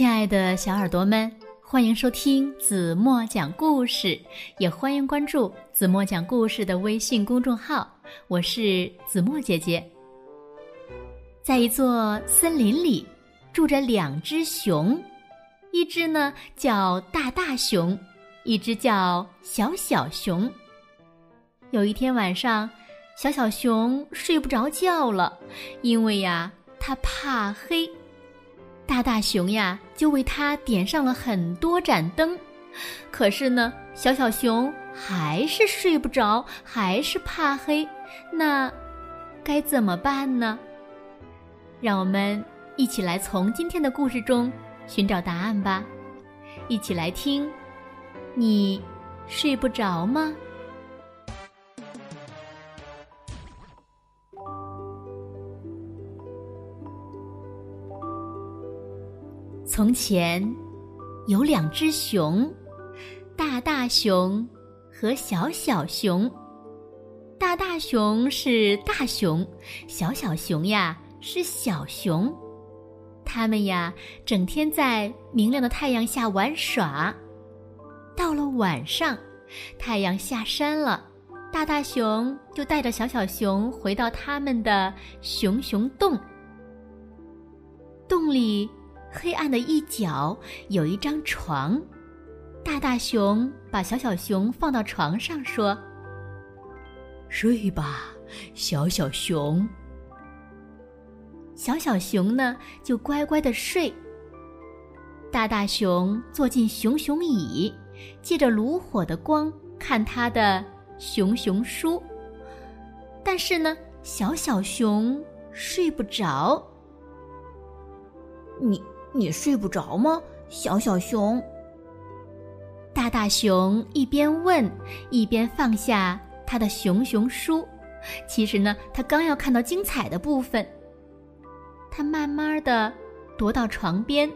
亲爱的小耳朵们，欢迎收听子墨讲故事，也欢迎关注子墨讲故事的微信公众号。我是子墨姐姐。在一座森林里，住着两只熊，一只呢叫大大熊，一只叫小小熊。有一天晚上，小小熊睡不着觉了，因为呀，它怕黑。大大熊呀，就为它点上了很多盏灯，可是呢，小小熊还是睡不着，还是怕黑，那该怎么办呢？让我们一起来从今天的故事中寻找答案吧，一起来听，你睡不着吗？从前，有两只熊，大大熊和小小熊。大大熊是大熊，小小熊呀是小熊。他们呀整天在明亮的太阳下玩耍。到了晚上，太阳下山了，大大熊就带着小小熊回到他们的熊熊洞。洞里。黑暗的一角有一张床，大大熊把小小熊放到床上，说：“睡吧，小小熊。”小小熊呢，就乖乖的睡。大大熊坐进熊熊椅，借着炉火的光看他的熊熊书，但是呢，小小熊睡不着。你。你睡不着吗，小小熊？大大熊一边问，一边放下他的熊熊书。其实呢，他刚要看到精彩的部分。他慢慢的踱到床边。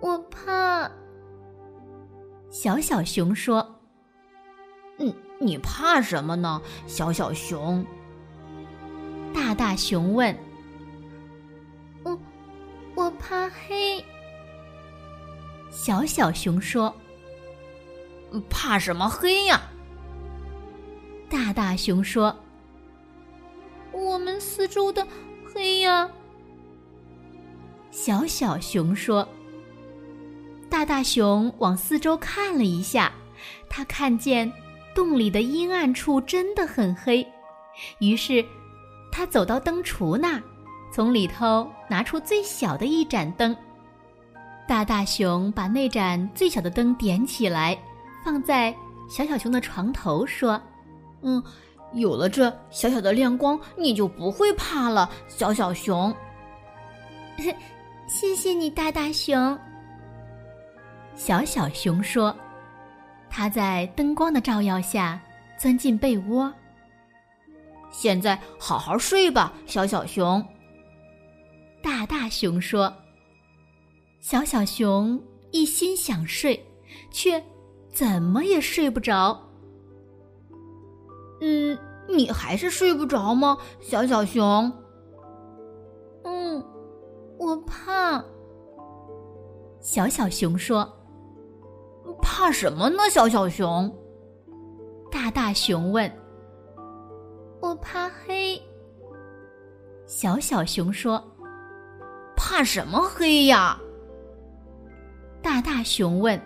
我怕。小小熊说：“嗯，你怕什么呢，小小熊？”大大熊问。我怕黑。小小熊说：“怕什么黑呀？”大大熊说：“我们四周的黑呀。”小小熊说：“大大熊往四周看了一下，他看见洞里的阴暗处真的很黑，于是他走到灯橱那儿。”从里头拿出最小的一盏灯，大大熊把那盏最小的灯点起来，放在小小熊的床头，说：“嗯，有了这小小的亮光，你就不会怕了，小小熊。”谢谢你，大大熊。小小熊说：“他在灯光的照耀下钻进被窝。现在好好睡吧，小小熊。”大大熊说：“小小熊一心想睡，却怎么也睡不着。嗯，你还是睡不着吗，小小熊？嗯，我怕。”小小熊说：“怕什么呢，小小熊？”大大熊问：“我怕黑。”小小熊说。怕什么黑呀？大大熊问。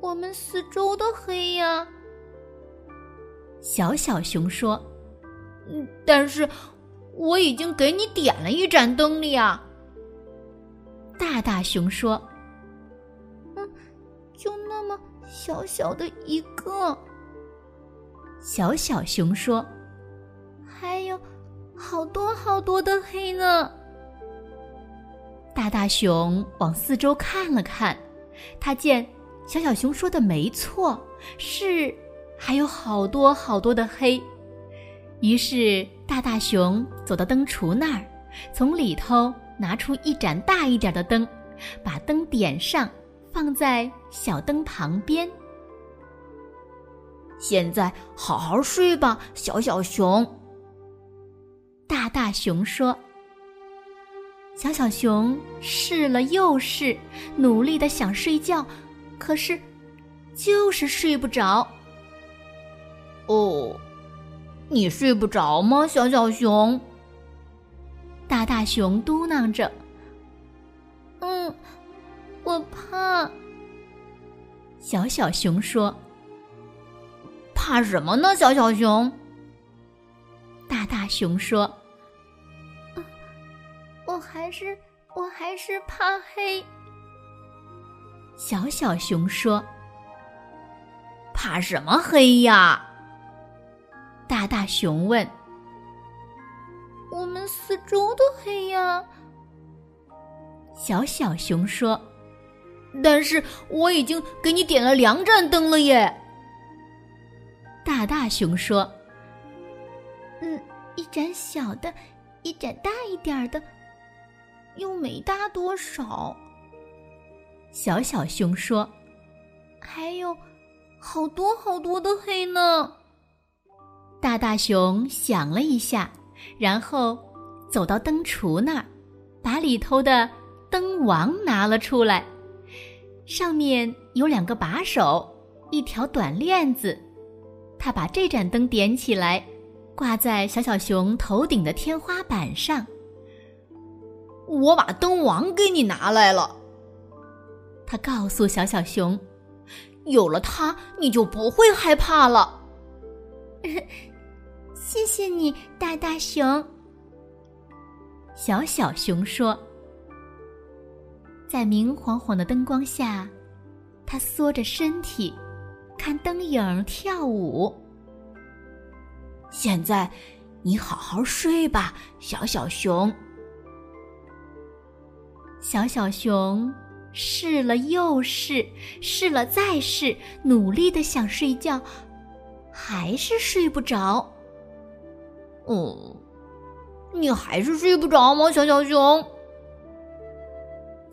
我们四周的黑呀。小小熊说。嗯，但是我已经给你点了一盏灯了呀。大大熊说。嗯，就那么小小的一个。小小熊说。还有好多好多的黑呢。大大熊往四周看了看，他见小小熊说的没错，是还有好多好多的黑。于是大大熊走到灯橱那儿，从里头拿出一盏大一点的灯，把灯点上，放在小灯旁边。现在好好睡吧，小小熊。大大熊说。小小熊试了又试，努力的想睡觉，可是就是睡不着。哦，你睡不着吗，小小熊？大大熊嘟囔着：“嗯，我怕。”小小熊说：“怕什么呢？”小小熊。大大熊说。我还是我还是怕黑。小小熊说：“怕什么黑呀？”大大熊问：“我们四周都黑呀。”小小熊说：“但是我已经给你点了两盏灯了耶。”大大熊说：“嗯，一盏小的，一盏大一点的。”又没大多少。小小熊说：“还有好多好多的黑呢。”大大熊想了一下，然后走到灯橱那儿，把里头的灯王拿了出来，上面有两个把手，一条短链子。他把这盏灯点起来，挂在小小熊头顶的天花板上。我把灯王给你拿来了。他告诉小小熊：“有了它，你就不会害怕了。”谢谢你，大大熊。小小熊说：“在明晃晃的灯光下，他缩着身体，看灯影跳舞。现在，你好好睡吧，小小熊。”小小熊试了又试，试了再试，努力的想睡觉，还是睡不着。哦，你还是睡不着吗，小小熊？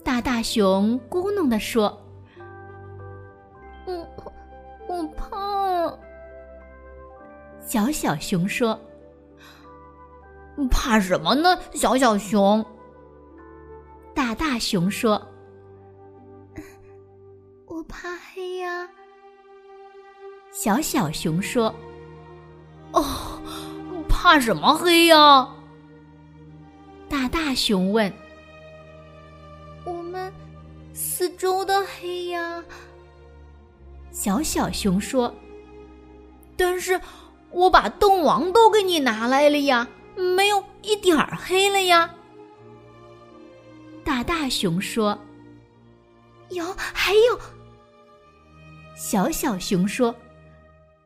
大大熊咕哝的说：“我，我怕。”小小熊说：“怕什么呢，小小熊？”大大熊说：“我怕黑呀。”小小熊说：“哦，怕什么黑呀？”大大熊问：“我们四周的黑呀？”小小熊说：“但是我把洞王都给你拿来了呀，没有一点儿黑了呀。”大大熊说：“有，还有。”小小熊说：“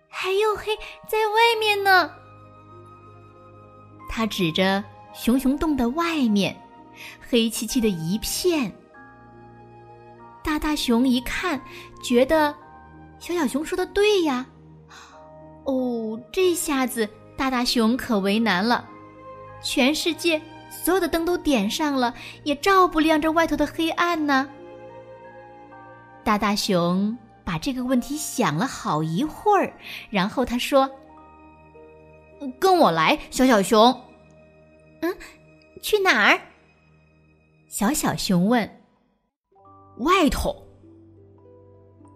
还有黑在外面呢。”他指着熊熊洞的外面，黑漆漆的一片。大大熊一看，觉得小小熊说的对呀。哦，这下子大大熊可为难了，全世界。所有的灯都点上了，也照不亮这外头的黑暗呢。大大熊把这个问题想了好一会儿，然后他说：“跟我来，小小熊。”“嗯，去哪儿？”小小熊问。“外头。”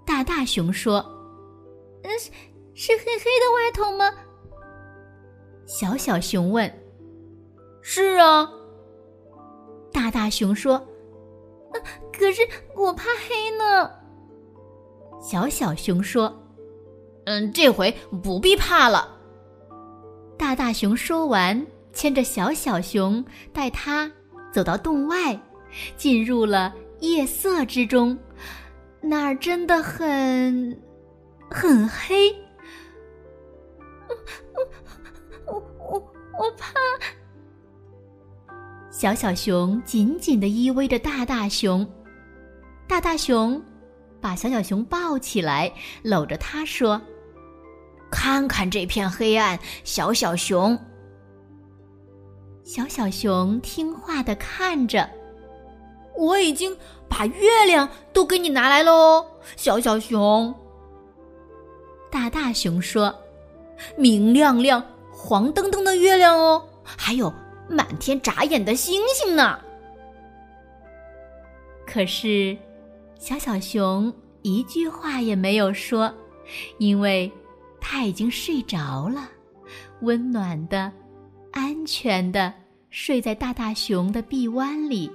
大大熊说。“嗯，是黑黑的外头吗？”小小熊问。“是啊。”大大熊说：“可是我怕黑呢。”小小熊说：“嗯，这回不必怕了。”大大熊说完，牵着小小熊，带他走到洞外，进入了夜色之中。那儿真的很很黑。我我我怕。小小熊紧紧的依偎着大大熊，大大熊把小小熊抱起来，搂着它说：“看看这片黑暗，小小熊。”小小熊听话的看着。我已经把月亮都给你拿来喽，小小熊。大大熊说：“明亮亮、黄澄澄的月亮哦，还有。”满天眨眼的星星呢，可是，小小熊一句话也没有说，因为它已经睡着了，温暖的、安全的睡在大大熊的臂弯里。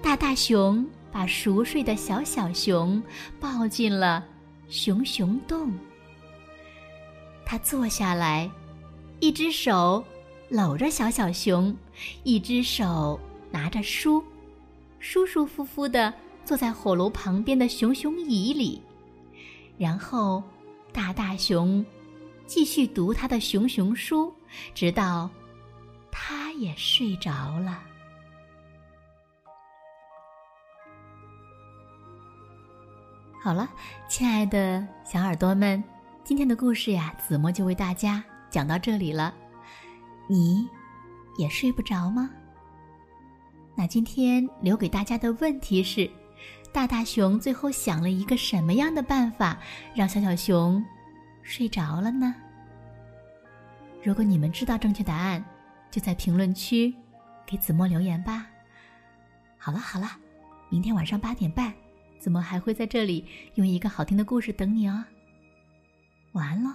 大大熊把熟睡的小小熊抱进了熊熊洞。他坐下来，一只手搂着小小熊，一只手拿着书。舒舒服服的坐在火炉旁边的熊熊椅里，然后大大熊继续读他的熊熊书，直到他也睡着了。好了，亲爱的小耳朵们，今天的故事呀，子墨就为大家讲到这里了。你也睡不着吗？那今天留给大家的问题是：大大熊最后想了一个什么样的办法，让小小熊睡着了呢？如果你们知道正确答案，就在评论区给子墨留言吧。好了好了，明天晚上八点半，子墨还会在这里用一个好听的故事等你哦。晚安喽。